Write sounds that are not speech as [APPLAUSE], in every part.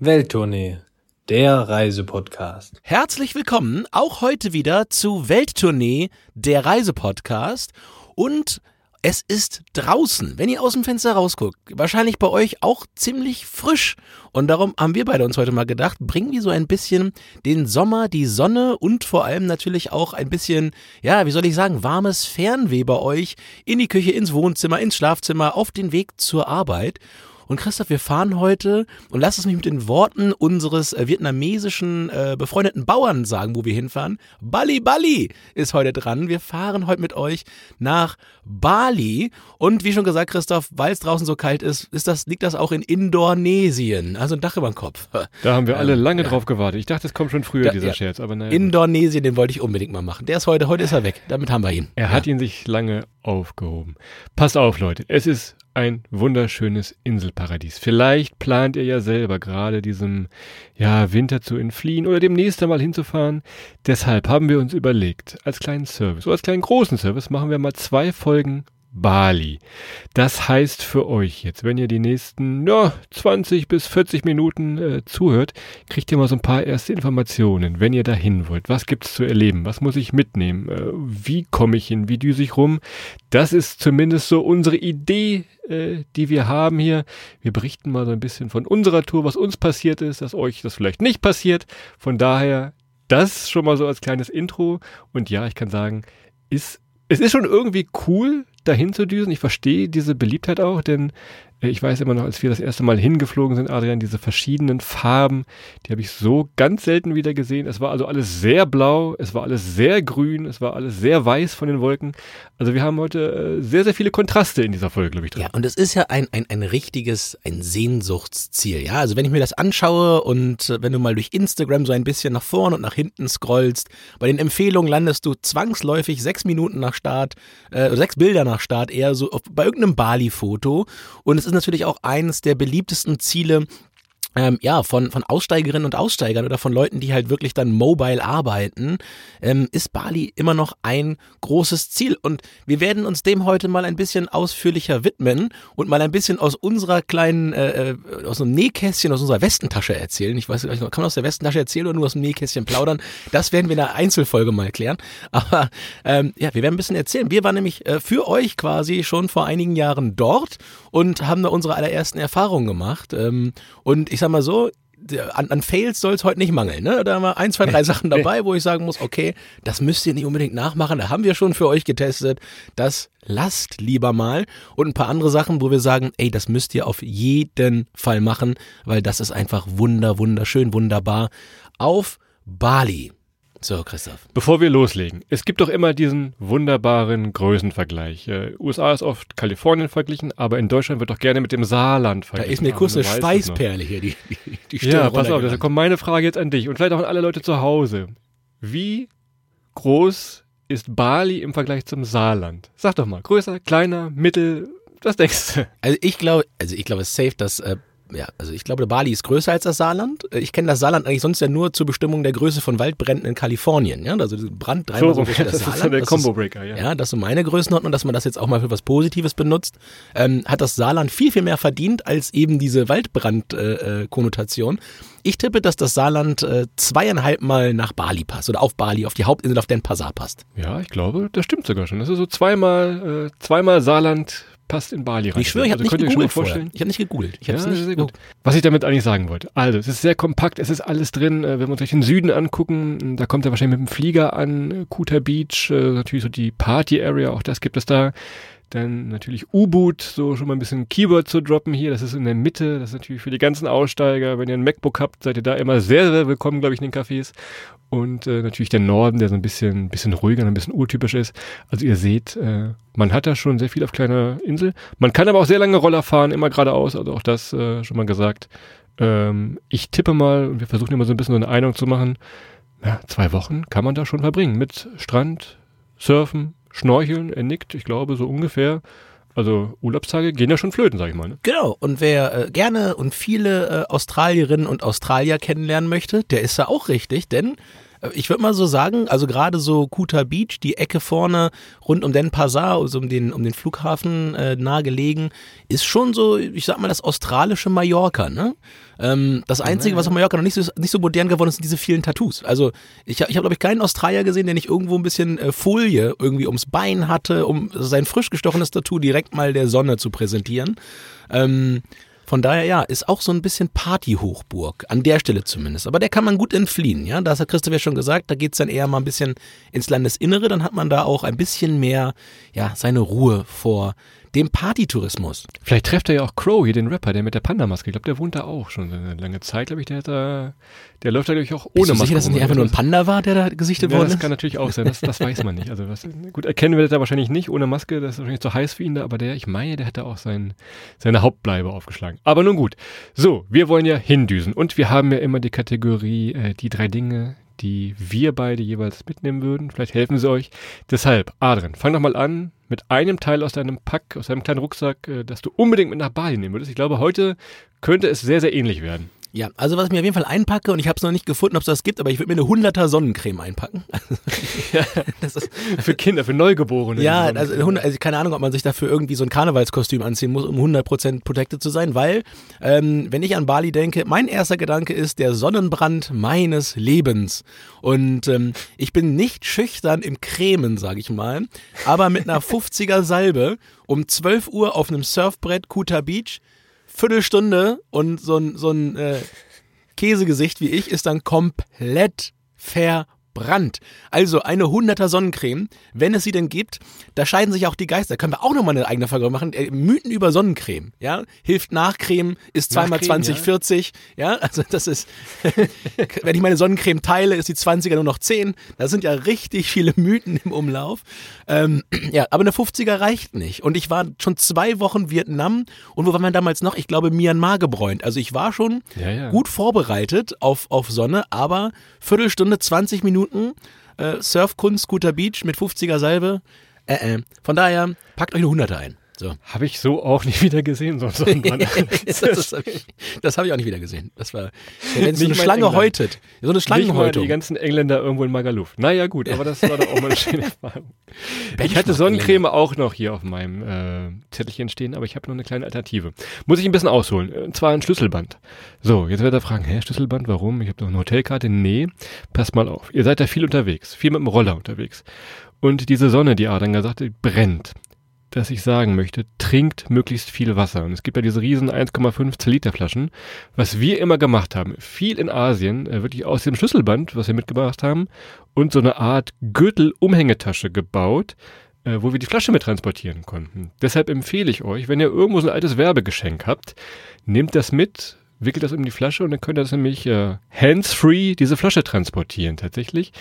Welttournee, der Reisepodcast. Herzlich willkommen auch heute wieder zu Welttournee, der Reisepodcast. Und es ist draußen, wenn ihr aus dem Fenster rausguckt, wahrscheinlich bei euch auch ziemlich frisch. Und darum haben wir beide uns heute mal gedacht, bringen wir so ein bisschen den Sommer, die Sonne und vor allem natürlich auch ein bisschen, ja, wie soll ich sagen, warmes Fernweh bei euch in die Küche, ins Wohnzimmer, ins Schlafzimmer, auf den Weg zur Arbeit. Und Christoph, wir fahren heute und lass es mich mit den Worten unseres äh, vietnamesischen äh, befreundeten Bauern sagen, wo wir hinfahren. Bali Bali ist heute dran. Wir fahren heute mit euch nach Bali. Und wie schon gesagt, Christoph, weil es draußen so kalt ist, ist das, liegt das auch in Indonesien. Also ein Dach über dem Kopf. [LAUGHS] Da haben wir alle ähm, lange ja. drauf gewartet. Ich dachte, es kommt schon früher, da, dieser ja. Scherz. Aber naja. Indonesien, den wollte ich unbedingt mal machen. Der ist heute, heute ist er weg. Damit haben wir ihn. Er ja. hat ihn sich lange aufgehoben. Passt auf, Leute. Es ist ein wunderschönes Inselparadies. Vielleicht plant ihr ja selber gerade diesem ja, Winter zu entfliehen oder demnächst einmal hinzufahren. Deshalb haben wir uns überlegt, als kleinen Service oder als kleinen großen Service machen wir mal zwei Folgen Bali. Das heißt für euch jetzt, wenn ihr die nächsten ja, 20 bis 40 Minuten äh, zuhört, kriegt ihr mal so ein paar erste Informationen, wenn ihr dahin wollt. Was gibt's zu erleben? Was muss ich mitnehmen? Äh, wie komme ich hin? Wie düse ich rum? Das ist zumindest so unsere Idee, äh, die wir haben hier. Wir berichten mal so ein bisschen von unserer Tour, was uns passiert ist, dass euch das vielleicht nicht passiert. Von daher das schon mal so als kleines Intro. Und ja, ich kann sagen, ist es ist schon irgendwie cool, dahin zu düsen. Ich verstehe diese Beliebtheit auch, denn ich weiß immer noch, als wir das erste Mal hingeflogen sind, Adrian, diese verschiedenen Farben, die habe ich so ganz selten wieder gesehen. Es war also alles sehr blau, es war alles sehr grün, es war alles sehr weiß von den Wolken. Also wir haben heute äh, sehr, sehr viele Kontraste in dieser Folge, glaube ich, drin. Ja, und es ist ja ein, ein, ein richtiges, ein Sehnsuchtsziel. Ja, also wenn ich mir das anschaue und äh, wenn du mal durch Instagram so ein bisschen nach vorne und nach hinten scrollst, bei den Empfehlungen landest du zwangsläufig sechs Minuten nach Start, äh, sechs Bilder nach Start eher so auf, bei irgendeinem Bali-Foto. Und es ist natürlich auch eines der beliebtesten Ziele ähm, ja, von, von Aussteigerinnen und Aussteigern oder von Leuten, die halt wirklich dann mobile arbeiten, ähm, ist Bali immer noch ein großes Ziel. Und wir werden uns dem heute mal ein bisschen ausführlicher widmen und mal ein bisschen aus unserer kleinen, äh, äh aus einem Nähkästchen, aus unserer Westentasche erzählen. Ich weiß nicht, kann man aus der Westentasche erzählen oder nur aus dem Nähkästchen plaudern? Das werden wir in einer Einzelfolge mal klären. Aber ähm, ja, wir werden ein bisschen erzählen. Wir waren nämlich äh, für euch quasi schon vor einigen Jahren dort und haben da unsere allerersten Erfahrungen gemacht. Ähm, und ich sag mal so, an, an Fails soll es heute nicht mangeln. Ne? Da haben wir ein, zwei, drei [LAUGHS] Sachen dabei, wo ich sagen muss, okay, das müsst ihr nicht unbedingt nachmachen. Da haben wir schon für euch getestet. Das lasst lieber mal. Und ein paar andere Sachen, wo wir sagen, ey, das müsst ihr auf jeden Fall machen, weil das ist einfach wunder, wunderschön, wunderbar. Auf Bali. So, Christoph. Bevor wir loslegen, es gibt doch immer diesen wunderbaren Größenvergleich. Äh, USA ist oft Kalifornien verglichen, aber in Deutschland wird doch gerne mit dem Saarland verglichen. Da ist mir kurz eine Schweißperle hier, die, die, die Ja, pass auf, deshalb kommt meine Frage jetzt an dich und vielleicht auch an alle Leute zu Hause. Wie groß ist Bali im Vergleich zum Saarland? Sag doch mal, größer, kleiner, mittel, was denkst du? Also ich glaube, also ich glaube, es ist safe, dass äh, ja, also ich glaube, Bali ist größer als das Saarland. Ich kenne das Saarland eigentlich sonst ja nur zur Bestimmung der Größe von Waldbränden in Kalifornien. Ja, also Brand dreimal so, so groß wie das, das Saarland. Ist so der Combo Breaker, ja. Ja, das ist so meine Größenordnung, dass man das jetzt auch mal für was Positives benutzt. Ähm, hat das Saarland viel, viel mehr verdient als eben diese Waldbrand-Konnotation. Äh, äh ich tippe, dass das Saarland äh, zweieinhalb Mal nach Bali passt oder auf Bali, auf die Hauptinsel, auf den Passar passt. Ja, ich glaube, das stimmt sogar schon. Das ist so zweimal, äh, zweimal Saarland passt in Bali rein. Ich schwöre, ich habe also nicht gegoogelt vorstellen. Ich habe nicht gegoogelt. Ich ja, nicht sehr gut. Was ich damit eigentlich sagen wollte. Also, es ist sehr kompakt, es ist alles drin. Äh, wenn wir uns den Süden angucken, da kommt er wahrscheinlich mit dem Flieger an, Kuta Beach, äh, natürlich so die Party Area, auch das gibt es da. Dann natürlich U-Boot, so schon mal ein bisschen Keyword zu droppen hier. Das ist in der Mitte. Das ist natürlich für die ganzen Aussteiger. Wenn ihr ein MacBook habt, seid ihr da immer sehr, sehr willkommen, glaube ich, in den Cafés. Und äh, natürlich der Norden, der so ein bisschen, bisschen ruhiger, ein bisschen urtypisch ist. Also ihr seht, äh, man hat da schon sehr viel auf kleiner Insel. Man kann aber auch sehr lange Roller fahren, immer geradeaus. Also auch das äh, schon mal gesagt. Ähm, ich tippe mal, und wir versuchen immer so ein bisschen so eine Einung zu machen. Ja, zwei Wochen kann man da schon verbringen. Mit Strand, Surfen, Schnorcheln, er nickt, ich glaube, so ungefähr. Also Urlaubstage gehen ja schon flöten, sag ich mal. Ne? Genau. Und wer äh, gerne und viele äh, Australierinnen und Australier kennenlernen möchte, der ist da auch richtig, denn Ich würde mal so sagen, also gerade so Kuta Beach, die Ecke vorne rund um den Pasar, also um den, um den Flughafen äh, nahe gelegen, ist schon so, ich sag mal, das australische Mallorca, ne? Ähm, das Einzige, was auf Mallorca noch nicht so, nicht so modern geworden ist, sind diese vielen Tattoos. Also ich, hab- ich habe, glaube ich, keinen Australier gesehen, der nicht irgendwo ein bisschen äh, Folie irgendwie ums Bein hatte, um sein frisch gestochenes Tattoo direkt mal der Sonne zu präsentieren. Ähm, von daher, ja, ist auch so ein bisschen Partyhochburg, an der Stelle zumindest. Aber der kann man gut entfliehen, ja. Das hat Christoph ja schon gesagt, da geht's dann eher mal ein bisschen ins Landesinnere, dann hat man da auch ein bisschen mehr, ja, seine Ruhe vor dem Partytourismus. Vielleicht trefft er ja auch Crow, hier den Rapper, der mit der Panda-Maske. Ich glaube, der wohnt da auch schon eine lange Zeit, glaube ich. Der, hat da, der läuft da, glaube ich, auch ohne Bist du Maske. sicher, dass es nicht einfach nur ein Panda war, der da gesichtet ja, worden das ist? kann natürlich auch sein, das, das weiß man nicht. Also was, gut, erkennen wir das da wahrscheinlich nicht ohne Maske, das ist wahrscheinlich zu heiß für ihn da, aber der, ich meine, der hat da auch sein, seine Hauptbleibe aufgeschlagen. Aber nun gut. So, wir wollen ja hindüsen und wir haben ja immer die Kategorie, äh, die drei Dinge, die wir beide jeweils mitnehmen würden. Vielleicht helfen sie euch. Deshalb, Adrian, fang doch mal an mit einem Teil aus deinem Pack, aus deinem kleinen Rucksack, äh, das du unbedingt mit nach Bali nehmen würdest. Ich glaube, heute könnte es sehr, sehr ähnlich werden. Ja, also was ich mir auf jeden Fall einpacke, und ich habe es noch nicht gefunden, ob es das gibt, aber ich würde mir eine 100er Sonnencreme einpacken. [LAUGHS] das ist, Für Kinder, für Neugeborene. ja, also, 100, also keine Ahnung, ob man sich dafür irgendwie so ein Karnevalskostüm anziehen muss, um 100% protected zu sein, weil, ähm, wenn ich an Bali denke, mein erster Gedanke ist der Sonnenbrand meines Lebens. Und ähm, ich bin nicht schüchtern im Cremen, sage ich mal, aber mit einer [LAUGHS] 50er Salbe um 12 Uhr auf einem Surfbrett Kuta Beach, Viertelstunde und so ein, so ein äh, Käsegesicht wie ich ist dann komplett verbrannt. Also eine 100er Sonnencreme, wenn es sie denn gibt, da scheiden sich auch die Geister. Können wir auch nochmal eine eigene Folge machen. Äh, Mythen über Sonnencreme, ja? Hilft Nachcreme, ist zweimal Nachcreme, 20, ja. 40, ja? [LAUGHS] Also das ist, [LAUGHS] wenn ich meine Sonnencreme teile, ist die 20er nur noch 10. Da sind ja richtig viele Mythen im Umlauf. Ähm, [CLEARS THROAT] ja, aber eine 50er reicht nicht. Und ich war schon zwei Wochen Vietnam und wo war man damals noch? Ich glaube Myanmar gebräunt. Also ich war schon Ja, ja. gut vorbereitet auf, auf Sonne, aber Viertelstunde, 20 Minuten äh, Surfkunst, Scooter Beach mit 50er Salbe. Äh, äh. Von daher, packt euch eine 100er ein. So. Habe ich so auch nie wieder gesehen, so ein [LAUGHS] Sonnenbrand. das das habe ich, hab ich auch nicht wieder gesehen. Das war, wenn so Nicht eine Schlange England. häutet. So eine Nicht Schlangenhäutung. die ganzen Engländer irgendwo in Magaluf. Naja, gut, aber das war doch auch mal eine [LAUGHS] schöne Erfahrung. Ich hatte Sonnencreme auch noch hier auf meinem äh, Zettelchen stehen, aber ich habe noch eine kleine Alternative. Muss ich ein bisschen ausholen. Und zwar ein Schlüsselband. So, jetzt wird er fragen, hä, Schlüsselband, warum? Ich habe doch eine Hotelkarte. Nee, passt mal auf. Ihr seid da viel unterwegs, viel mit dem Roller unterwegs. Und diese Sonne, die Adrian gesagt hat, brennt. Dass ich sagen möchte, trinkt möglichst viel Wasser. Und es gibt ja diese riesen 1,5 Liter Flaschen. Was wir immer gemacht haben, viel in Asien, äh, wirklich aus dem Schlüsselband, was wir mitgebracht haben, und so eine Art Gürtel-Umhängetasche gebaut, äh, wo wir die Flasche mit transportieren konnten. Deshalb empfehle ich euch, wenn ihr irgendwo so ein altes Werbegeschenk habt, nehmt das mit, wickelt das um die Flasche und dann könnt ihr das nämlich äh, hands-free diese Flasche transportieren tatsächlich.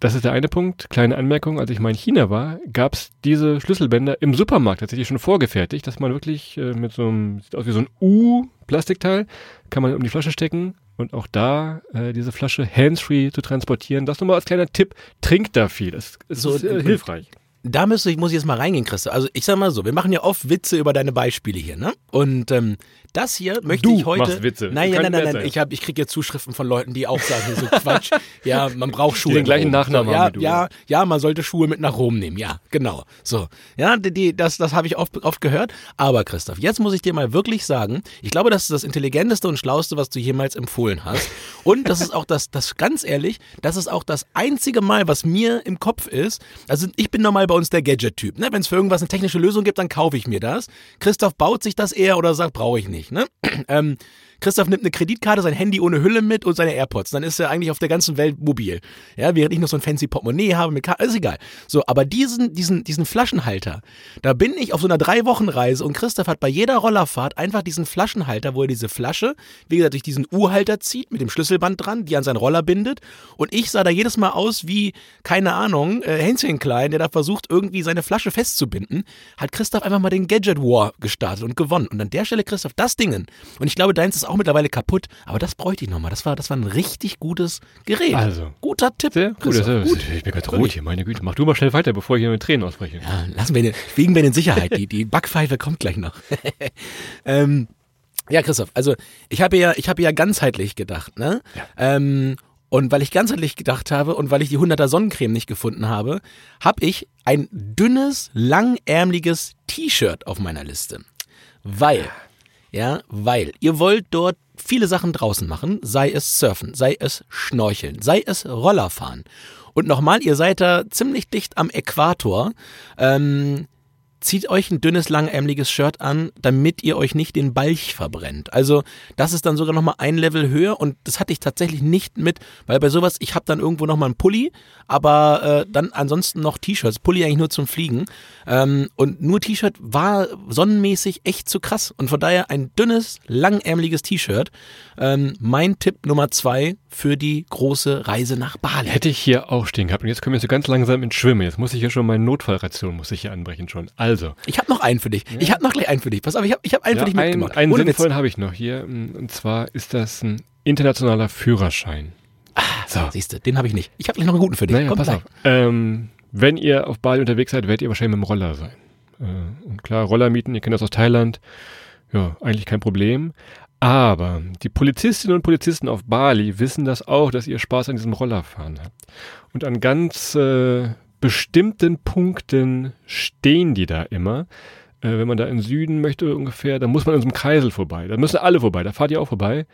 Das ist der eine Punkt. Kleine Anmerkung, als ich mal in China war, gab es diese Schlüsselbänder im Supermarkt tatsächlich schon vorgefertigt, dass man wirklich äh, mit so einem, sieht aus wie so ein U-Plastikteil, kann man um die Flasche stecken und auch da äh, diese Flasche hands-free zu transportieren. Das nochmal als kleiner Tipp, trinkt da viel. Das ist So, äh, und- hilfreich. da müsste ich, muss ich jetzt mal reingehen, Christa. Also ich sag mal so, wir machen ja oft Witze über deine Beispiele hier, ne? Und ähm, das hier möchte Du ich heute. machst Witze. Nein, nein, nein, nein. Ich, hab, ich kriege jetzt Zuschriften von Leuten, die auch sagen, so Quatsch. [LAUGHS] ja, man braucht Schuhe. den gleichen. Nachnamen ja, wie du. Ja, ja, man sollte Schuhe mit nach Rom nehmen. Ja, genau. So. Ja, die, die, das, das habe ich oft, oft gehört. Aber Christoph, jetzt muss ich dir mal wirklich sagen, ich glaube, das ist das intelligenteste und schlauste, was du jemals empfohlen hast. Und das ist auch das, das ganz ehrlich, das ist auch das einzige Mal, was mir im Kopf ist. Also ich bin normal bei uns der Gadget-Typ. Ne? Wenn es für irgendwas eine technische Lösung gibt, dann kaufe ich mir das. Christoph baut sich das eher oder sagt, brauche ich nicht. Ne? [CLEARS THROAT] ähm, Christoph nimmt eine Kreditkarte, sein Handy ohne Hülle mit und seine AirPods. Dann ist er eigentlich auf der ganzen Welt mobil. Ja, während ich noch so ein fancy Portemonnaie habe mit Karte, ist egal. So, aber diesen, diesen, diesen Flaschenhalter, da bin ich auf so einer drei Wochen Reise und Christoph hat bei jeder Rollerfahrt einfach diesen Flaschenhalter, wo er diese Flasche, wie gesagt, durch diesen U-Halter zieht, mit dem Schlüsselband dran, die an seinen Roller bindet. Und ich sah da jedes Mal aus wie, keine Ahnung, äh, Hänschen Klein, der da versucht, irgendwie seine Flasche festzubinden. Hat Christoph einfach mal den Gadget War gestartet und gewonnen. Und an der Stelle, Christoph, das Dingen. Und ich glaube, deins ist auch mittlerweile kaputt, aber das bräuchte ich nochmal. Das war, das war ein richtig gutes Gerät. Also. Guter Tipp. Sehr gut. Gut. Ich bin ganz rot hier, meine Güte. Mach du mal schnell weiter, bevor ich hier mit Tränen ausbreche. Ja, lassen wir den, wegen wir in Sicherheit. Die, die [LAUGHS] Backpfeife kommt gleich noch. [LAUGHS] ähm, ja, Christoph, also ich habe ja, ich habe ja ganzheitlich gedacht, ne? Ähm, Und weil ich ganzheitlich gedacht habe und weil ich die 100er Sonnencreme nicht gefunden habe, habe ich ein dünnes, langärmliches T-Shirt auf meiner Liste. Weil, ja, weil ihr wollt dort viele Sachen draußen machen, sei es Surfen, sei es Schnorcheln, sei es Rollerfahren. Und nochmal, ihr seid da ziemlich dicht am Äquator. Ähm, zieht euch ein dünnes, langärmliches Shirt an, damit ihr euch nicht den Balch verbrennt. Also das ist dann sogar nochmal ein Level höher und das hatte ich tatsächlich nicht mit, weil bei sowas, ich habe dann irgendwo nochmal einen Pulli, aber äh, dann ansonsten noch T-Shirts. Pulli eigentlich nur zum Fliegen. Ähm, und nur T-Shirt war sonnenmäßig echt zu krass. Und von daher ein dünnes, langärmliches T-Shirt. Ähm, mein Tipp Nummer zwei für die große Reise nach Bali. Hätte ich hier auch stehen gehabt. Und jetzt kommen wir so ganz langsam ins Schwimmen. Jetzt muss ich hier schon meine Notfallration muss ich hier anbrechen schon. Also. Ich habe noch einen für dich. Ja. Ich habe noch gleich einen für dich. Pass auf, ich habe ich hab einen ja, für dich ein, mitgemacht. Einen sinnvollen habe ich noch hier. Und zwar ist das ein internationaler Führerschein. Ah, so. siehst du, den habe ich nicht. Ich habe gleich noch einen guten für dich. Naja, Komm, pass gleich. auf. Ähm, wenn ihr auf Bali unterwegs seid, werdet ihr wahrscheinlich mit dem Roller sein. Äh, und klar, Roller mieten, ihr kennt das aus Thailand. Ja, eigentlich kein Problem. Aber die Polizistinnen und Polizisten auf Bali wissen das auch, dass ihr Spaß an diesem Rollerfahren habt. Und an ganz äh, bestimmten Punkten stehen die da immer. Äh, wenn man da in Süden möchte ungefähr, dann muss man in so einem Kreisel vorbei. Da müssen alle vorbei, da fahrt ihr auch vorbei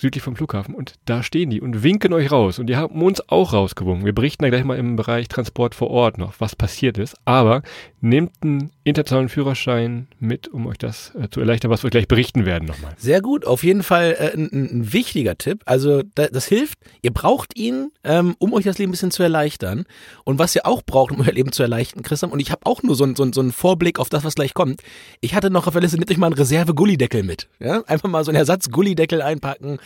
südlich vom Flughafen. Und da stehen die und winken euch raus. Und die haben uns auch rausgewunken. Wir berichten da gleich mal im Bereich Transport vor Ort noch, was passiert ist. Aber nehmt einen internationalen Führerschein mit, um euch das äh, zu erleichtern, was wir gleich berichten werden nochmal. Sehr gut, auf jeden Fall äh, ein, ein, wichtiger Tipp. Also da, das hilft. Ihr braucht ihn, ähm, um euch das Leben ein bisschen zu erleichtern. Und was ihr auch braucht, um euer Leben zu erleichtern, Christian, und ich habe auch nur so, so, so einen Vorblick auf das, was gleich kommt. Ich hatte noch auf der Liste, nehmt euch mal einen Reserve-Gullideckel mit. Ja? Einfach mal so einen Ersatz-Gullideckel einpacken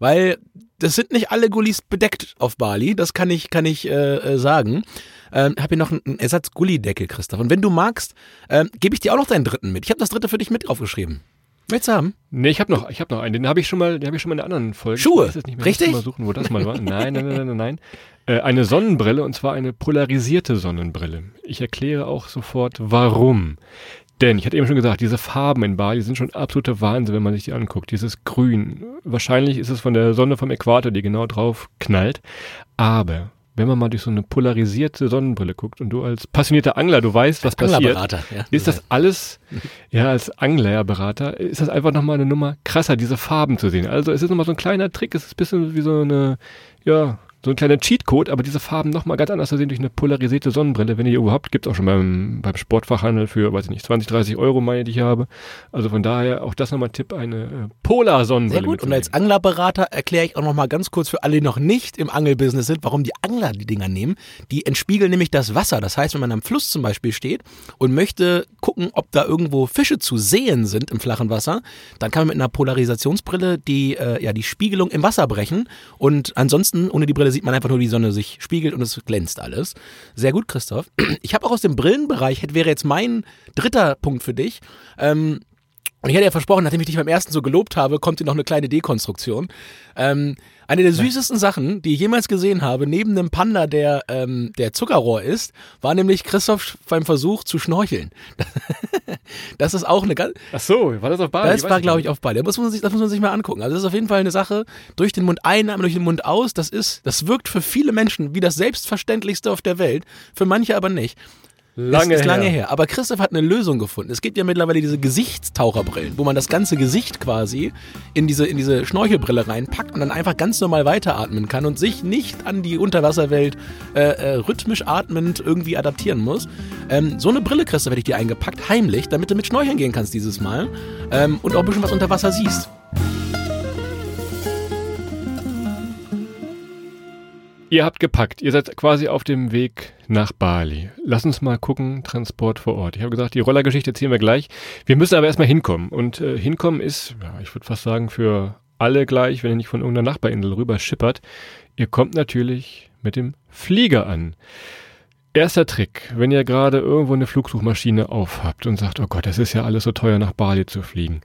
weil das sind nicht alle Gullis bedeckt auf Bali, das kann ich, kann ich äh, äh sagen. Ähm, habe hier noch einen Ersatz-Gullideckel, Christoph. Und wenn du magst, ähm, gebe ich dir auch noch deinen dritten mit. Ich habe das dritte für dich mit aufgeschrieben. Willst du haben? Nee, ich habe noch, ich habe noch einen. Den habe ich schon mal, den habe ich schon mal in einer anderen Folge. Schuhe. Ich weiß nicht mehr, Richtig? Mal suchen, wo das mal war. Nein, nein, nein, nein, nein. nein. Äh, eine Sonnenbrille und zwar eine polarisierte Sonnenbrille. Ich erkläre auch sofort, warum. Denn, ich hatte eben schon gesagt, diese Farben in Bali sind schon absoluter Wahnsinn, wenn man sich die anguckt. Dieses Grün. Wahrscheinlich ist es von der Sonne vom Äquator, die genau drauf knallt. Aber wenn man mal durch so eine polarisierte Sonnenbrille guckt und du als passionierter Angler, du weißt, was passiert, ja, ist das alles, [LAUGHS] ja, als Anglerberater, ist das einfach nochmal eine Nummer krasser, diese Farben zu sehen. Also es ist nochmal so ein kleiner Trick, es ist ein bisschen wie so eine, ja, so ein kleiner Cheatcode, aber diese Farben nochmal ganz anders zu sehen durch eine polarisierte Sonnenbrille, wenn ihr überhaupt, gibt es auch schon beim, beim Sportfachhandel für, weiß ich nicht, 20, 30 Euro, meine die ich habe. Also von daher auch das nochmal Tipp, eine äh, Polar-Sonnenbrille. Sehr gut, und als Anglerberater erkläre ich auch nochmal ganz kurz für alle, die noch nicht im Angelbusiness sind, warum die Angler die Dinger nehmen. Die entspiegeln nämlich das Wasser. Das heißt, wenn man am Fluss zum Beispiel steht und möchte gucken, ob da irgendwo Fische zu sehen sind im flachen Wasser, dann kann man mit einer Polarisationsbrille die, äh, ja, die Spiegelung im Wasser brechen und ansonsten ohne die Brille sieht man einfach nur, wie die Sonne sich spiegelt und es glänzt alles. Sehr gut, Christoph. Ich habe auch aus dem Brillenbereich, wäre jetzt mein dritter Punkt für dich. Ähm, und ich hatte ja versprochen, nachdem ich dich beim ersten so gelobt habe, kommt hier noch eine kleine Dekonstruktion. Ähm, eine der süßesten Sachen, die ich jemals gesehen habe, neben einem Panda, der, ähm, der Zuckerrohr ist, war nämlich Christoph beim Versuch zu schnorcheln. [LAUGHS] das ist auch eine ganz. Ach so, war das auf Bali? Das war, glaube ich, auf Bali. Das muss, man sich, das muss man sich mal angucken. Also, das ist auf jeden Fall eine Sache. Durch den Mund einatmen, durch den Mund aus, das ist, das wirkt für viele Menschen wie das Selbstverständlichste auf der Welt, für manche aber nicht. Lange ist, ist lange her. her. Aber Christoph hat eine Lösung gefunden. Es gibt ja mittlerweile diese Gesichtstaucherbrillen, wo man das ganze Gesicht quasi in diese, in diese Schnorchelbrille reinpackt und dann einfach ganz normal weiteratmen kann und sich nicht an die Unterwasserwelt äh, äh, rhythmisch atmend irgendwie adaptieren muss. Ähm, so eine Brille, Christoph, hätte ich dir eingepackt, heimlich, damit du mit Schnorcheln gehen kannst dieses Mal ähm, und auch ein bisschen was unter Wasser siehst. Ihr habt gepackt. Ihr seid quasi auf dem Weg nach Bali. Lass uns mal gucken, Transport vor Ort. Ich habe gesagt, die Rollergeschichte ziehen wir gleich. Wir müssen aber erstmal hinkommen. Und äh, hinkommen ist, ja, ich würde fast sagen, für alle gleich, wenn ihr nicht von irgendeiner Nachbarinsel rüber schippert. Ihr kommt natürlich mit dem Flieger an. Erster Trick, wenn ihr gerade irgendwo eine Flugsuchmaschine aufhabt und sagt, oh Gott, das ist ja alles so teuer, nach Bali zu fliegen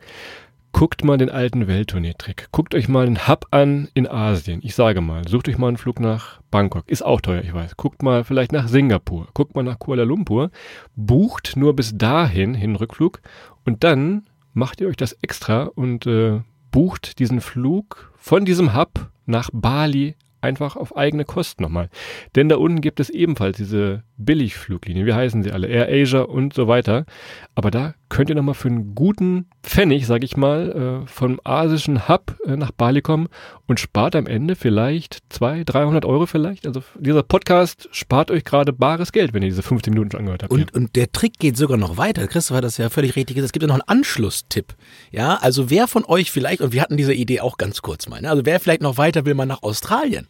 guckt mal den alten Welttournee-Trick. Guckt euch mal einen Hub an in Asien. Ich sage mal, sucht euch mal einen Flug nach Bangkok. Ist auch teuer, ich weiß. Guckt mal vielleicht nach Singapur. Guckt mal nach Kuala Lumpur. Bucht nur bis dahin hin Rückflug und dann macht ihr euch das extra und äh, bucht diesen Flug von diesem Hub nach Bali einfach auf eigene Kosten nochmal. Denn da unten gibt es ebenfalls diese Billigfluglinien, wie heißen sie alle, Air Asia und so weiter. Aber da könnt ihr nochmal für einen guten Pfennig, sag ich mal, äh, vom asischen Hub äh, nach Bali kommen und spart am Ende vielleicht 200, 300 Euro vielleicht. Also dieser Podcast spart euch gerade bares Geld, wenn ihr diese 15 Minuten schon angehört habt. Und, und der Trick geht sogar noch weiter. Christoph hat das ja völlig richtig gesagt. Es gibt ja noch einen Anschlusstipp. Ja, also wer von euch vielleicht, und wir hatten diese Idee auch ganz kurz mal, ne? also wer vielleicht noch weiter will man nach Australien.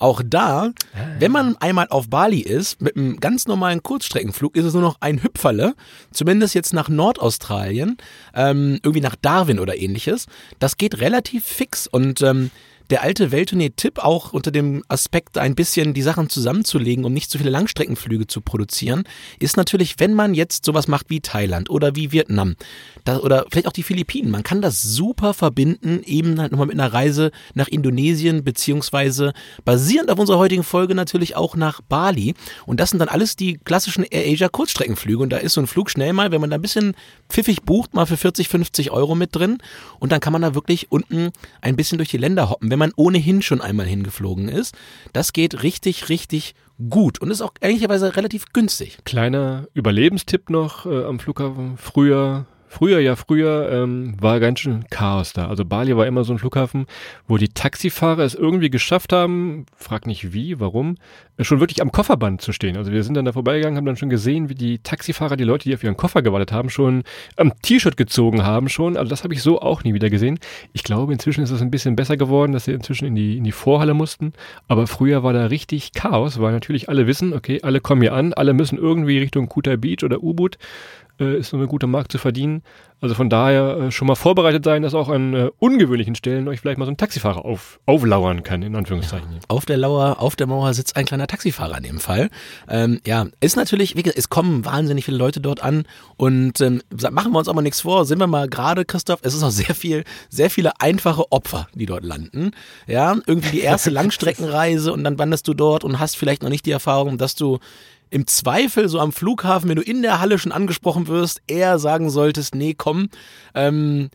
Auch da, wenn man einmal auf Bali ist, mit einem ganz normalen Kurzstreckenflug, ist es nur noch ein Hüpferle, zumindest jetzt nach Nordaustralien, ähm, irgendwie nach Darwin oder ähnliches. Das geht relativ fix und ähm, der alte Welttournee-Tipp auch unter dem Aspekt, ein bisschen die Sachen zusammenzulegen, um nicht zu viele Langstreckenflüge zu produzieren, ist natürlich, wenn man jetzt sowas macht wie Thailand oder wie Vietnam da, oder vielleicht auch die Philippinen, man kann das super verbinden, eben halt nochmal mit einer Reise nach Indonesien, beziehungsweise basierend auf unserer heutigen Folge natürlich auch nach Bali. Und das sind dann alles die klassischen Air Asia Kurzstreckenflüge. Und da ist so ein Flug schnell mal, wenn man da ein bisschen pfiffig bucht, mal für 40, 50 Euro mit drin. Und dann kann man da wirklich unten ein bisschen durch die Länder hoppen. Wenn wenn man ohnehin schon einmal hingeflogen ist. Das geht richtig, richtig gut und ist auch ehrlicherweise relativ günstig. Kleiner Überlebenstipp noch äh, am Flughafen. Früher Früher, ja, früher ähm, war ganz schön Chaos da. Also Bali war immer so ein Flughafen, wo die Taxifahrer es irgendwie geschafft haben, frag nicht wie, warum, äh, schon wirklich am Kofferband zu stehen. Also wir sind dann da vorbeigegangen, haben dann schon gesehen, wie die Taxifahrer, die Leute, die auf ihren Koffer gewartet haben, schon am T-Shirt gezogen haben schon. Also das habe ich so auch nie wieder gesehen. Ich glaube, inzwischen ist es ein bisschen besser geworden, dass sie inzwischen in die, in die Vorhalle mussten. Aber früher war da richtig Chaos, weil natürlich alle wissen, okay, alle kommen hier an, alle müssen irgendwie Richtung Kuta Beach oder U-Boot ist so eine gute Mark zu verdienen. Also von daher äh, schon mal vorbereitet sein, dass auch an äh, ungewöhnlichen Stellen euch vielleicht mal so ein Taxifahrer auf, auflauern kann, in Anführungszeichen. Ja, auf der Lauer, auf der Mauer sitzt ein kleiner Taxifahrer in dem Fall. Ähm, ja, ist natürlich, wie gesagt, es kommen wahnsinnig viele Leute dort an und ähm, machen wir uns auch mal nichts vor, sind wir mal gerade, Christoph, es ist auch sehr viel, sehr viele einfache Opfer, die dort landen. Ja, irgendwie die erste [LAUGHS] Langstreckenreise und dann wanderst du dort und hast vielleicht noch nicht die Erfahrung, dass du im Zweifel so am Flughafen, wenn du in der Halle schon angesprochen wirst, eher sagen solltest, nee, komm, ähm,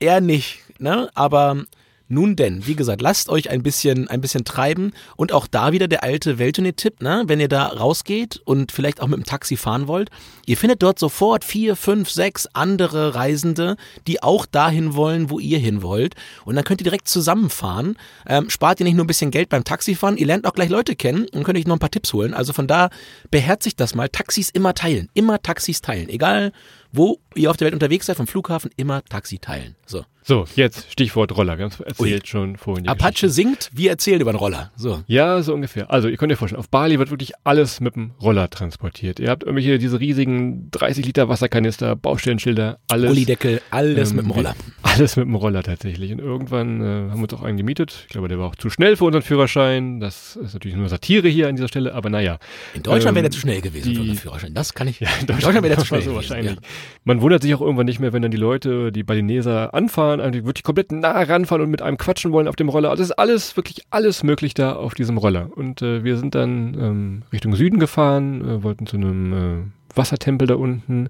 eher nicht, ne? Aber nun denn, wie gesagt, lasst euch ein bisschen, ein bisschen treiben und auch da wieder der alte Welttournee-Tipp, ne? Wenn ihr da rausgeht und vielleicht auch mit dem Taxi fahren wollt, ihr findet dort sofort vier, fünf, sechs andere Reisende, die auch dahin wollen, wo ihr hin wollt. Und dann könnt ihr direkt zusammenfahren. Ähm, spart ihr nicht nur ein bisschen Geld beim Taxifahren, ihr lernt auch gleich Leute kennen und könnt euch noch ein paar Tipps holen. Also von da beherzigt das mal. Taxis immer teilen. Immer Taxis teilen. Egal, wo ihr auf der Welt unterwegs seid, vom Flughafen, immer Taxi teilen. So. So, jetzt Stichwort Roller. Wir haben es erzählt Ui. schon vorhin. Apache Geschichte. singt, wir erzählen über einen Roller. So. Ja, so ungefähr. Also, ihr könnt euch vorstellen, auf Bali wird wirklich alles mit dem Roller transportiert. Ihr habt irgendwelche, diese riesigen 30 Liter Wasserkanister, Baustellenschilder, alles. Gullideckel, alles ähm, mit dem Roller. Alles mit dem Roller tatsächlich. Und irgendwann äh, haben wir uns auch einen gemietet. Ich glaube, der war auch zu schnell für unseren Führerschein. Das ist natürlich nur Satire hier an dieser Stelle, aber naja. In Deutschland ähm, wäre der zu schnell gewesen die, für unseren Führerschein. Das kann ich. Ja, in Deutschland, Deutschland wäre der zu schnell so gewesen, wahrscheinlich. Ja. Man wundert sich auch irgendwann nicht mehr, wenn dann die Leute, die Balineser anfahren, eigentlich wirklich komplett nah ranfahren und mit einem quatschen wollen auf dem Roller. Also es ist alles, wirklich alles möglich da auf diesem Roller. Und äh, wir sind dann ähm, Richtung Süden gefahren, äh, wollten zu einem äh, Wassertempel da unten.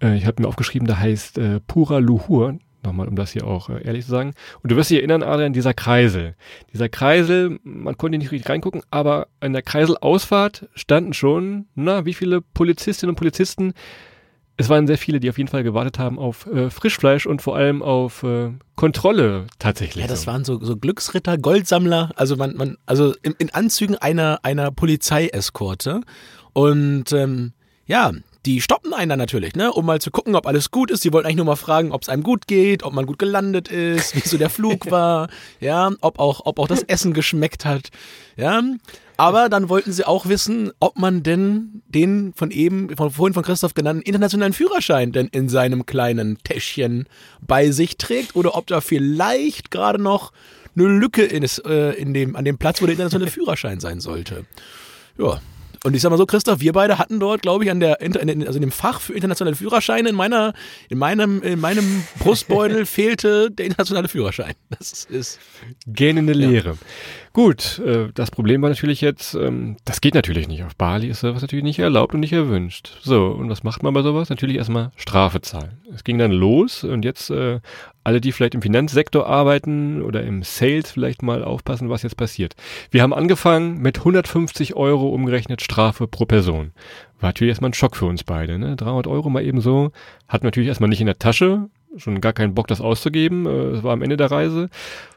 Äh, ich habe mir aufgeschrieben, da heißt äh, Pura Luhur. Nochmal, um das hier auch äh, ehrlich zu sagen. Und du wirst dich erinnern, Adrian, dieser Kreisel. Dieser Kreisel, man konnte nicht richtig reingucken, aber an der Kreiselausfahrt standen schon, na, wie viele Polizistinnen und Polizisten es waren sehr viele, die auf jeden Fall gewartet haben auf äh, Frischfleisch und vor allem auf äh, Kontrolle tatsächlich. Ja, das waren so, so Glücksritter, Goldsammler, also man, man, also in, in Anzügen einer, einer Polizeieskorte. Und ähm, ja, die stoppen einen dann natürlich, ne, um mal zu gucken, ob alles gut ist. Die wollten eigentlich nur mal fragen, ob es einem gut geht, ob man gut gelandet ist, wie so der Flug [LAUGHS] war, ja, ob auch, ob auch das Essen geschmeckt hat, ja. Aber dann wollten sie auch wissen, ob man denn den von eben, von vorhin von Christoph genannten internationalen Führerschein denn in seinem kleinen Täschchen bei sich trägt oder ob da vielleicht gerade noch eine Lücke ist, äh, in dem, an dem Platz, wo der internationale [LAUGHS] Führerschein sein sollte. Ja, und ich sag mal so, Christoph, wir beide hatten dort, glaube ich, an der, also in dem Fach für internationale Führerscheine in meiner, in meinem, in meinem Brustbeutel [LAUGHS] fehlte der internationale Führerschein. Das ist. Gähnende Lehre. Gut, äh, das Problem war natürlich jetzt, ähm, das geht natürlich nicht. Auf Bali ist sowas natürlich nicht erlaubt und nicht erwünscht. So, und was macht man bei sowas? Natürlich erstmal Strafe zahlen. Es ging dann los und jetzt äh, alle, die vielleicht im Finanzsektor arbeiten oder im Sales vielleicht mal aufpassen, was jetzt passiert. Wir haben angefangen mit 150 Euro umgerechnet Strafe pro Person. War natürlich erstmal ein Schock für uns beide. Ne? 300 Euro mal eben so. Hat natürlich erstmal nicht in der Tasche, schon gar keinen Bock, das auszugeben. Es war am Ende der Reise.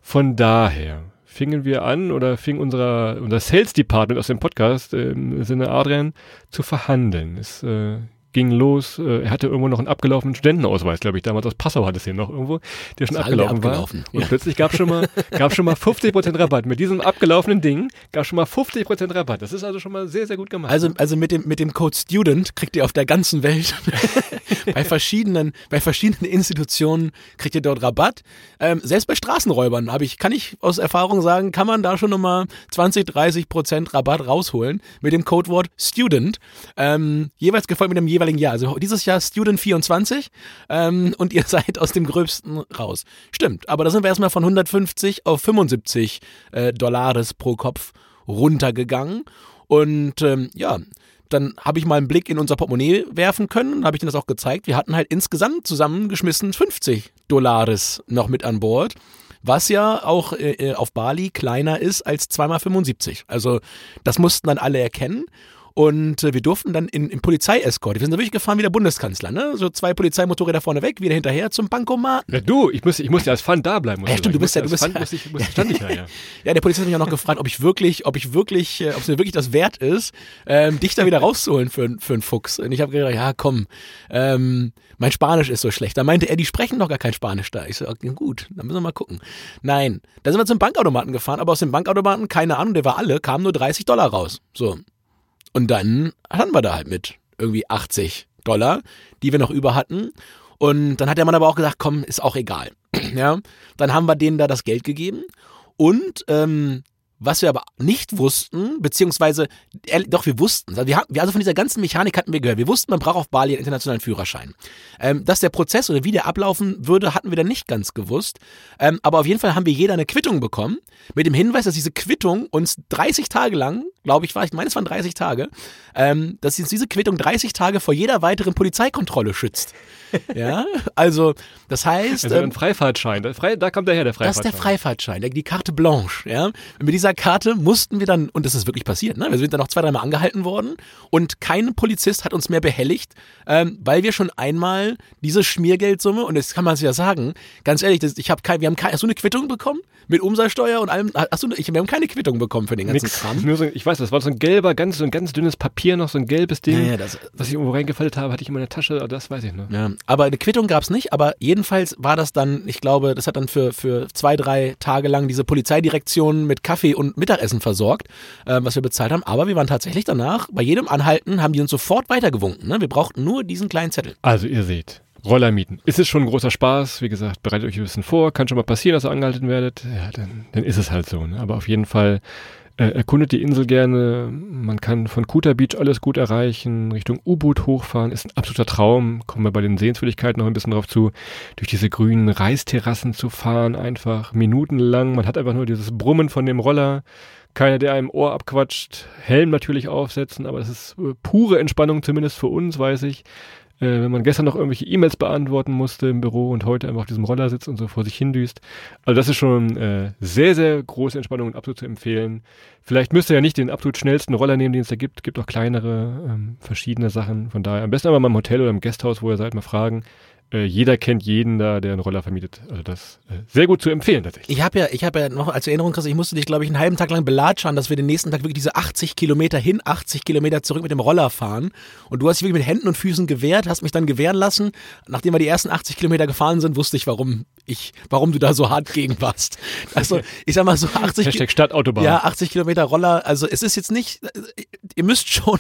Von daher fingen wir an oder fing unser, unser Sales Department aus dem Podcast äh, im Sinne Adrian zu verhandeln. Es äh, ging los, äh, er hatte irgendwo noch einen abgelaufenen Studentenausweis, glaube ich, damals aus Passau hat es hier noch irgendwo, der schon abgelaufen, abgelaufen, war. Und ja. plötzlich gab schon mal, gab schon mal 50% Rabatt. Mit diesem abgelaufenen Ding gab schon mal 50% Rabatt. Das ist also schon mal sehr, sehr gut gemacht. Also, also mit dem, mit dem Code Student kriegt ihr auf der ganzen Welt [LAUGHS] bei verschiedenen, bei verschiedenen Institutionen kriegt ihr dort Rabatt. Ähm, selbst bei Straßenräubern habe ich, kann ich aus Erfahrung sagen, kann man da schon nochmal 20, 30% Rabatt rausholen mit dem Codewort Student. Ähm, jeweils gefolgt mit dem jeweiligen Jahr. Also dieses Jahr Student 24 ähm, und ihr [LAUGHS] seid aus dem Gröbsten raus. Stimmt, aber da sind wir erstmal von 150 auf 75 äh, Dollars pro Kopf runtergegangen. Und ähm, ja, dann habe ich mal einen Blick in unser Portemonnaie werfen können und habe ich denen das auch gezeigt. Wir hatten halt insgesamt zusammengeschmissen 50 Dollars noch mit an Bord was ja auch äh, äh auf Bali kleiner ist als 2x75. Also das mussten dann alle erkennen. Und äh, wir durften dann in, in Polizeiescort, wir sind da wirklich gefahren wie der Bundeskanzler, ne? So zwei Polizeimotorräder vorne weg, wieder hinterher zum Bankomaten. Ja, du, ich muss, ich muss ja als Fan da bleiben. Ja, stimmt, du bist ja, du bist ja. Muss ich, muss, stand ich ja, ja. [LAUGHS] ja, der Polizist hat mich auch noch gefragt, ob ich wirklich, ob ich wirklich, äh, ob es mir wirklich das wert ist, ähm, dich da wieder rauszuholen für, für einen Fuchs. Und ich habe gedacht, ja, komm, ähm, mein Spanisch ist so schlecht. Da meinte er, die sprechen doch gar kein Spanisch da. Ich so, okay, gut, dann müssen wir mal gucken. Nein, da sind wir zum Bankautomaten gefahren, aber aus dem Bankautomaten, keine Ahnung, der war alle, kamen nur 30 Dollar raus. So, und dann hatten wir da halt mit irgendwie 80 Dollar, die wir noch über hatten. Und dann hat der Mann aber auch gesagt, komm, ist auch egal. [CLEARS THROAT] ja, dann haben wir denen da das Geld gegeben. Und ähm, was wir aber nicht wussten, beziehungsweise, doch, wir wussten, also wir, wir, also von dieser ganzen Mechanik hatten wir gehört, wir wussten, man braucht auf Bali einen internationalen Führerschein. Ähm, dass der Prozess oder wie der ablaufen würde, hatten wir dann nicht ganz gewusst. Ähm, aber auf jeden Fall haben wir jeder eine Quittung bekommen, mit dem Hinweis, dass diese Quittung uns 30 Tage lang, glaube ich, war, ich meine, es waren 30 Tage, ähm, dass uns diese Quittung 30 Tage vor jeder weiteren Polizeikontrolle schützt. [LAUGHS] Ja, also das heißt. Also ein ähm, Freifahrtschein, da kommt daher der Freifahrtschein. Das ist der Freifahrtschein, die Carte Blanche. Ja, mit dieser Karte mussten wir dann und das ist wirklich passiert. Ne? Wir sind dann noch zwei, dreimal angehalten worden und kein Polizist hat uns mehr behelligt, ähm, weil wir schon einmal diese Schmiergeldsumme und das kann man sich ja sagen, ganz ehrlich, das, ich habe kein, wir haben keine, hast du eine Quittung bekommen mit Umsatzsteuer und allem? Hast du, ich, wir haben keine Quittung bekommen für den ganzen Nix. Kram. Nur so, ich weiß, das war so ein gelber, ganz so ein ganz dünnes Papier noch so ein gelbes Ding, ja, ja, das, was ich irgendwo reingefaltet habe, hatte ich in meiner Tasche. Das weiß ich noch. Ja, aber eine Quittung gab es nicht, aber jedenfalls war das dann, ich glaube, das hat dann für, für zwei, drei Tage lang diese Polizeidirektion mit Kaffee und Mittagessen versorgt, äh, was wir bezahlt haben. Aber wir waren tatsächlich danach, bei jedem Anhalten haben die uns sofort weitergewunken. Ne? Wir brauchten nur diesen kleinen Zettel. Also ihr seht, Roller mieten. Ist es schon ein großer Spaß? Wie gesagt, bereitet euch ein bisschen vor. Kann schon mal passieren, dass ihr angehalten werdet. Ja, dann, dann ist es halt so. Ne? Aber auf jeden Fall äh, erkundet die Insel gerne. Man kann von Kuta Beach alles gut erreichen. Richtung U-Boot hochfahren ist ein absoluter Traum. Kommen wir bei den Sehenswürdigkeiten noch ein bisschen drauf zu. Durch diese grünen Reisterrassen zu fahren, einfach minutenlang. Man hat einfach nur dieses Brummen von dem Roller. Keiner, der einem Ohr abquatscht. Helm natürlich aufsetzen, aber das ist äh, pure Entspannung, zumindest für uns, weiß ich. Äh, wenn man gestern noch irgendwelche E-Mails beantworten musste im Büro und heute einfach auf diesem Roller sitzt und so vor sich hindüst. Also das ist schon äh, sehr, sehr große Entspannung und absolut zu empfehlen. Vielleicht müsst ihr ja nicht den absolut schnellsten Roller nehmen, den es da gibt. Es gibt auch kleinere, ähm, verschiedene Sachen. Von daher am besten aber mal im Hotel oder im Gasthaus, wo ihr seid, mal fragen. Äh, jeder kennt jeden da, der einen Roller vermietet. Also das äh, sehr gut zu empfehlen tatsächlich. Ich habe ja, ich habe ja noch als Erinnerung, Chris, ich musste dich, glaube ich, einen halben Tag lang belatschern, dass wir den nächsten Tag wirklich diese 80 Kilometer hin, 80 Kilometer zurück mit dem Roller fahren. Und du hast dich wirklich mit Händen und Füßen gewehrt, hast mich dann gewähren lassen. Nachdem wir die ersten 80 Kilometer gefahren sind, wusste ich, warum ich, warum du da so hart gegen warst. Also ich sag mal so 80 Hashtag Stadtautobahn. Ja, 80 Kilometer Roller. Also es ist jetzt nicht, ihr müsst schon,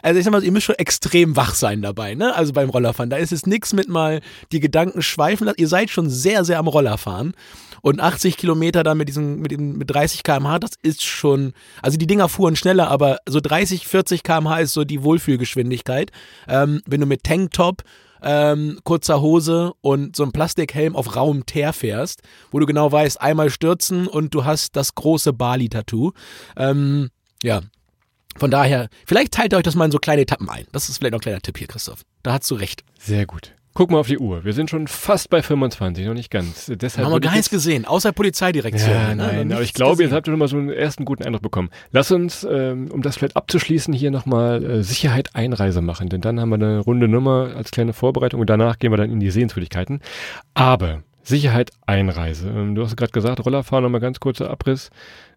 also ich sag mal, ihr müsst schon extrem wach sein dabei, ne? Also beim Rollerfahren. Da ist jetzt nichts mit mal die Gedanken schweifen lassen. Ihr seid schon sehr, sehr am Roller fahren. Und 80 Kilometer dann mit diesem, mit, den, mit 30 km/h, das ist schon, also die Dinger fuhren schneller, aber so 30, 40 km/h ist so die Wohlfühlgeschwindigkeit. Ähm, wenn du mit Tanktop ähm, kurzer Hose und so ein Plastikhelm auf rauem Teer fährst, wo du genau weißt, einmal stürzen und du hast das große Bali-Tattoo. Ähm, ja. Von daher, vielleicht teilt ihr euch das mal in so kleine Etappen ein. Das ist vielleicht noch ein kleiner Tipp hier, Christoph. Da hast du recht. Sehr gut. Guck mal auf die Uhr. Wir sind schon fast bei 25, noch nicht ganz. Deshalb Haben wir gar nichts gesehen, außer Polizeidirektion. Ja, ne? nein, aber ich glaube, gesehen. jetzt habt ihr schon mal so einen ersten guten Eindruck bekommen. Lass uns, ähm, um das vielleicht abzuschließen, hier nochmal äh, Sicherheit Einreise machen, denn dann haben wir eine runde Nummer als kleine Vorbereitung und danach gehen wir dann in die Sehenswürdigkeiten. Aber Sicherheit Einreise. Ähm, du hast gerade gesagt, Rollerfahren, nochmal ganz kurzer Abriss.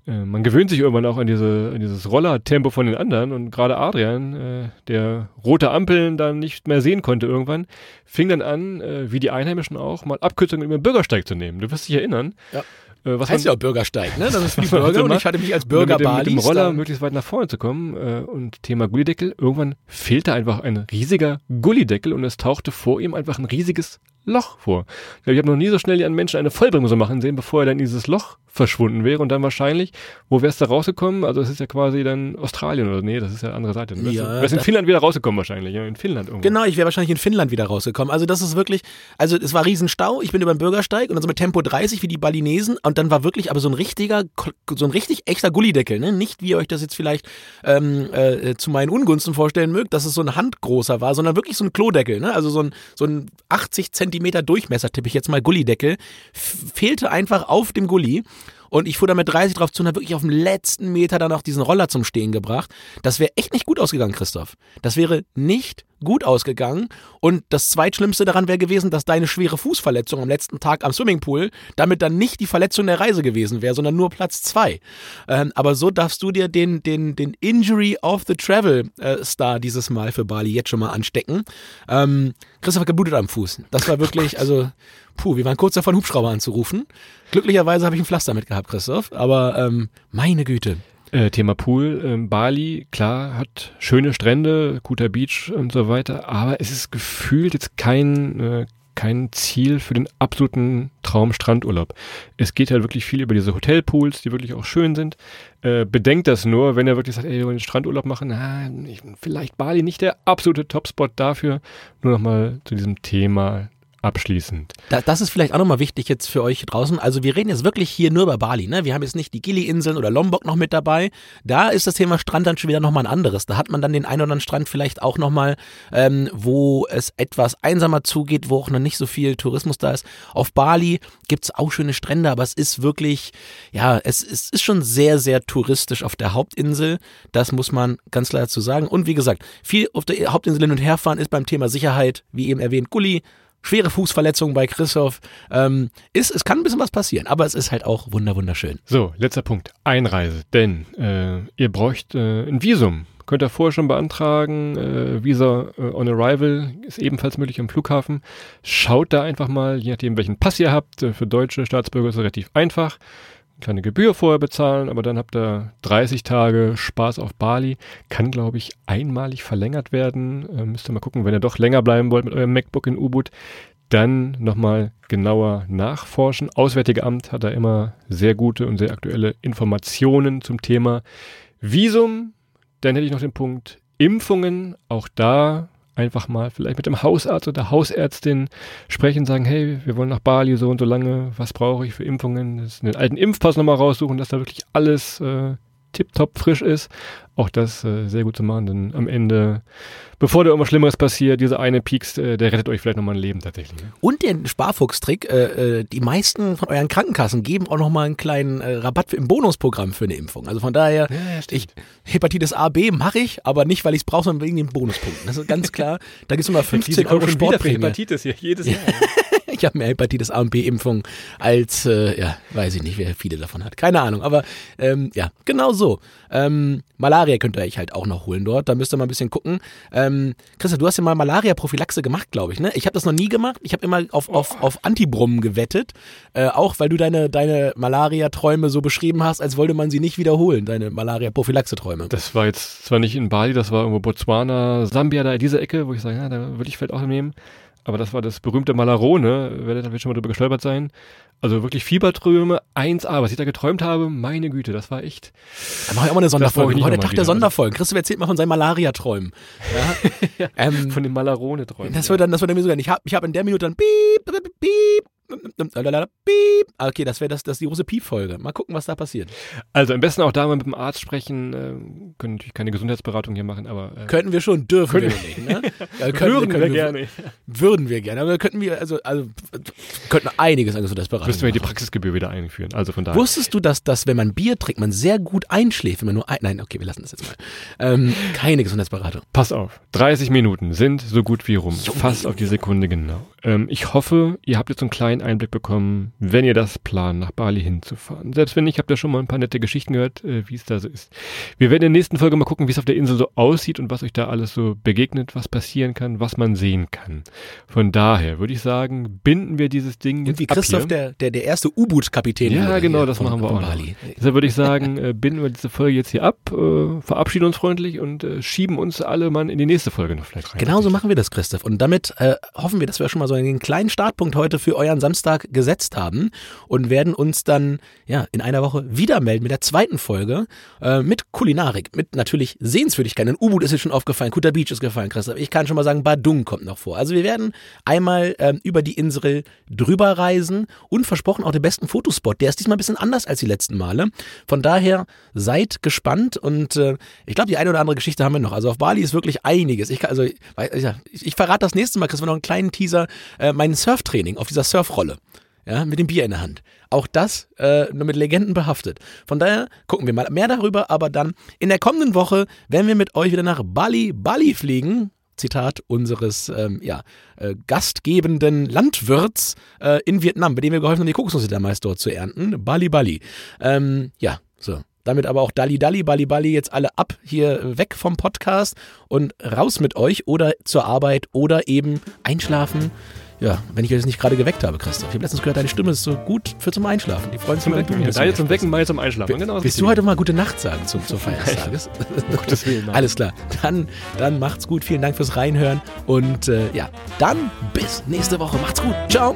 Äh, man gewöhnt sich irgendwann auch an, diese, an dieses Rollertempo von den anderen und gerade Adrian, äh, der rote Ampeln dann nicht mehr sehen konnte irgendwann, fing dann an, äh, wie die Einheimischen auch, mal Abkürzungen über den Bürgersteig zu nehmen. Du wirst dich erinnern. Ja. Was heißt man- ja auch Bürgersteig, ne? Das ist man [LAUGHS] Bürger und ich hatte mich als Bürger mit dem, mit dem Roller möglichst weit nach vorne zu kommen und Thema Gullideckel. Irgendwann fehlte einfach ein riesiger Gullideckel und es tauchte vor ihm einfach ein riesiges Loch vor. Ich, glaub, ich habe noch nie so schnell einen Menschen eine Vollbremse machen sehen, bevor er dann in dieses Loch verschwunden wäre und dann wahrscheinlich, wo wär's da rausgekommen? Also es ist ja quasi dann Australien oder nee, das ist ja andere Seite. Du wärst, Ja, wärst in Finnland wieder rausgekommen wahrscheinlich, ja, in Finnland irgendwo. Genau, ich wäre wahrscheinlich in Finnland wieder rausgekommen. Also das ist wirklich, also es war Riesenstau, ich bin über den Bürgersteig und dann so mit Tempo 30 wie die Balinesen und dann war wirklich aber so ein richtiger, so ein richtig echter Gullideckel, ne? Nicht wie ihr euch das jetzt vielleicht ähm, äh, zu meinen Ungunsten vorstellen mögt, dass es so ein handgroßer war, sondern wirklich so ein Klodeckel, ne? Also so ein, so ein 80 Zentimeter Durchmesser, tippe ich jetzt mal Gullideckel, fehlte einfach auf dem Gully. Und ich fuhr da mit 30 drauf zu und habe wirklich auf dem letzten Meter dann auch diesen Roller zum Stehen gebracht. Das wäre echt nicht gut ausgegangen, Christoph. Das wäre nicht gut ausgegangen. Und das Zweitschlimmste daran wäre gewesen, dass deine schwere Fußverletzung am letzten Tag am Swimmingpool damit dann nicht die Verletzung der Reise gewesen wäre, sondern nur Platz zwei. Ähm, aber so darfst du dir den, den, den Injury of the Travel äh, Star dieses Mal für Bali jetzt schon mal anstecken. Ähm, Christoph hat geblutet am Fuß. Das war wirklich, also, puh, wir waren kurz davon, Hubschrauber anzurufen. Glücklicherweise habe ich ein Pflaster mit gehabt, Christoph. Aber ähm, meine Güte. Äh, Thema Pool, ähm, Bali, klar, hat schöne Strände, guter Beach und so weiter, aber es ist gefühlt jetzt kein, äh, kein Ziel für den absoluten Traum-Strandurlaub. Es geht halt wirklich viel über diese Hotelpools, die wirklich auch schön sind. Äh, bedenkt das nur, wenn er wirklich sagt, ey, wir wollen Strandurlaub machen, na, ich, vielleicht Bali nicht der absolute Topspot dafür. Nur nochmal zu diesem Thema abschließend. Da, das ist vielleicht auch nochmal wichtig jetzt für euch draußen. Also wir reden jetzt wirklich hier nur über Bali. Ne? Wir haben jetzt nicht die Gili-Inseln oder Lombok noch mit dabei. Da ist das Thema Strand dann schon wieder nochmal ein anderes. Da hat man dann den einen oder anderen Strand vielleicht auch nochmal, ähm, wo es etwas einsamer zugeht, wo auch noch nicht so viel Tourismus da ist. Auf Bali gibt's auch schöne Strände, aber es ist wirklich, ja, es, es ist schon sehr, sehr touristisch auf der Hauptinsel. Das muss man ganz klar dazu sagen. Und wie gesagt, viel auf der Hauptinsel hin und her fahren ist beim Thema Sicherheit, wie eben erwähnt, Gulli, schwere Fußverletzungen bei Christoph. Ähm, ist, es kann ein bisschen was passieren, aber es ist halt auch wunder wunderschön. So, letzter Punkt. Einreise. Denn äh, ihr bräucht äh, ein Visum. Könnt ihr vorher schon beantragen. Äh, Visa äh, on Arrival ist ebenfalls möglich am Flughafen. Schaut da einfach mal, je nachdem, welchen Pass ihr habt. Äh, für deutsche Staatsbürger ist es relativ einfach. Eine kleine Gebühr vorher bezahlen, aber dann habt ihr 30 Tage Spaß auf Bali. Kann, glaube ich, einmalig verlängert werden. Äh, müsst ihr mal gucken, wenn ihr doch länger bleiben wollt mit eurem MacBook in U-Boot dann nochmal genauer nachforschen. Auswärtige Amt hat da immer sehr gute und sehr aktuelle Informationen zum Thema Visum. Dann hätte ich noch den Punkt Impfungen. Auch da einfach mal vielleicht mit dem Hausarzt oder Hausärztin sprechen, sagen, hey, wir wollen nach Bali so und so lange, was brauche ich für Impfungen? Einen alten Impfpass nochmal raussuchen, dass da wirklich alles äh, tipptopp frisch ist. Auch das äh, sehr gut zu machen, denn am Ende, bevor da irgendwas Schlimmeres passiert, dieser eine Pieks, äh, der rettet euch vielleicht nochmal ein Leben tatsächlich. Ne? Und den Sparfuchstrick, äh, äh, die meisten von euren Krankenkassen geben auch nochmal einen kleinen äh, Rabatt im Bonusprogramm für eine Impfung. Also von daher, ich, Hepatitis A, B mache ich, aber nicht, weil ich es brauche, sondern wegen den Bonuspunkten. Das ist ganz klar. Da gibt es nochmal 15 Euro Sportprämie. Hepatitis hier, jedes Jahr. [LAUGHS] [LAUGHS] Ich habe mehr Hepatitis A und B-Impfung als, äh, ja, weiß ich nicht, wer viele davon hat. Keine Ahnung, aber ähm, ja, genau so. Ähm, Malaria könnt ihr euch halt auch noch holen dort. Da müsst ihr mal ein bisschen gucken. Ähm, Christa, du hast ja mal Malaria-Prophylaxe gemacht, glaube ich, ne? Ich habe das noch nie gemacht. Ich habe immer auf, auf, auf Antibrummen gewettet. Äh, auch weil du deine, deine Malaria-Träume so beschrieben hast, als wollte man sie nicht wiederholen, deine Malaria-Prophylaxe-Träume. Das war jetzt zwar nicht in Bali, das war irgendwo Botswana, Sambia, da in dieser Ecke, wo ich sage, ja, da würde ich vielleicht auch nehmen. Aber das war das berühmte Malarone, werdet ihr schon mal drüber gestolpert sein. Also wirklich Fieberträume 1A, was ich da geträumt habe, meine Güte, das war echt. Da mache ich auch mal eine Sonderfolge. Heute Tag der wieder. Sonderfolgen. Christoph erzählt mal von seinen Malaria-Träumen. Ja? [LAUGHS] ähm, Von dem Malarone-Träumen. das wird dann, das wird dann mir so sein. Ich habe ich hab in der Minute dann piep, piep, piep, piep. Ah, Okay, das wäre das, das die große Piep-Folge. Mal gucken, was da passiert. Also am besten auch da mal mit dem Arzt sprechen. Äh, können natürlich keine Gesundheitsberatung hier machen, aber äh, Könnten wir schon, dürfen Können- wir nicht. Ne? [LAUGHS] Ja, können würden wir können gerne. Würden wir gerne. Aber könnten wir, also, also könnten einiges an Gesundheitsberatung Müssten wir die. Praxisgebühr wieder einführen. Also von daher. Wusstest du, dass, dass wenn man Bier trinkt, man sehr gut einschläft, wenn man nur ein... Nein, okay, wir lassen das jetzt mal. Ähm, keine Gesundheitsberatung. Pass auf, 30 Minuten sind so gut wie rum. Fast auf die Sekunde genau. Ähm, ich hoffe, ihr habt jetzt so einen kleinen Einblick bekommen, wenn ihr das plant, nach Bali hinzufahren. Selbst wenn nicht, habt ihr schon mal ein paar nette Geschichten gehört, äh, wie es da so ist. Wir werden in der nächsten Folge mal gucken, wie es auf der Insel so aussieht und was euch da alles so begegnet, was passieren kann, was man sehen kann. Von daher würde ich sagen, binden wir dieses Ding Und jetzt wie ab Christoph, hier. der, der, der erste U-Boot-Kapitän Ja, genau, das von- machen wir auch noch. Bali. Deshalb würde ich [LAUGHS] sagen, äh, binden wir diese Folge jetzt hier ab, äh, verabschieden uns freundlich und äh, schieben uns alle mal in die nächste Folge noch vielleicht rein. Genau so machen wir das, Christoph. Und damit äh, hoffen wir, dass wir schon mal so einen kleinen Startpunkt heute für euren Samstag gesetzt haben und werden uns dann ja in einer Woche wieder melden mit der zweiten Folge äh, mit Kulinarik, mit natürlich Sehenswürdigkeiten. Ein U-Boot ist jetzt schon aufgefallen, Kuta Beach ist gefallen, Christoph. Ich kann schon mal sagen, Badung kommt noch vor. Also wir werden einmal ähm, über die Insel drüber reisen und versprochen auch den besten Fotospot. Der ist diesmal ein bisschen anders als die letzten Male. Von daher seid gespannt und äh, ich glaube, die eine oder andere Geschichte haben wir noch. Also auf Bali ist wirklich einiges. Ich, also, ich, ich, ich verrate das nächste Mal, Chris, wir noch einen kleinen Teaser, äh, mein Surftraining auf dieser Surfrolle. Ja, mit dem Bier in der Hand. Auch das äh, nur mit Legenden behaftet. Von daher gucken wir mal mehr darüber, aber dann in der kommenden Woche werden wir mit euch wieder nach Bali, Bali fliegen. Zitat unseres ähm, ja, äh, gastgebenden Landwirts äh, in Vietnam, bei dem wir geholfen haben, die Kokosnusse damals dort zu ernten. Bali, Bali. Ähm, ja, so. Damit aber auch Dalli Dalli, Bali Bali jetzt alle ab hier weg vom Podcast und raus mit euch oder zur Arbeit oder eben einschlafen. Ja, wenn ich euch jetzt nicht gerade geweckt habe, Christoph. Ich habe letztens gehört, deine Stimme ist so gut für zum Einschlafen. Die freuen sich Zum immer, wenn du da jetzt zum Wecken, mal zum Einschlafen. Genau, Willst du heute mal gute Nacht sagen zum, zum [LAUGHS] Feier des Tages? Gottes Willen. Alles klar. Dann, dann macht's gut. Vielen Dank fürs Reinhören. Und äh, ja, dann bis nächste Woche. Macht's gut. Ciao.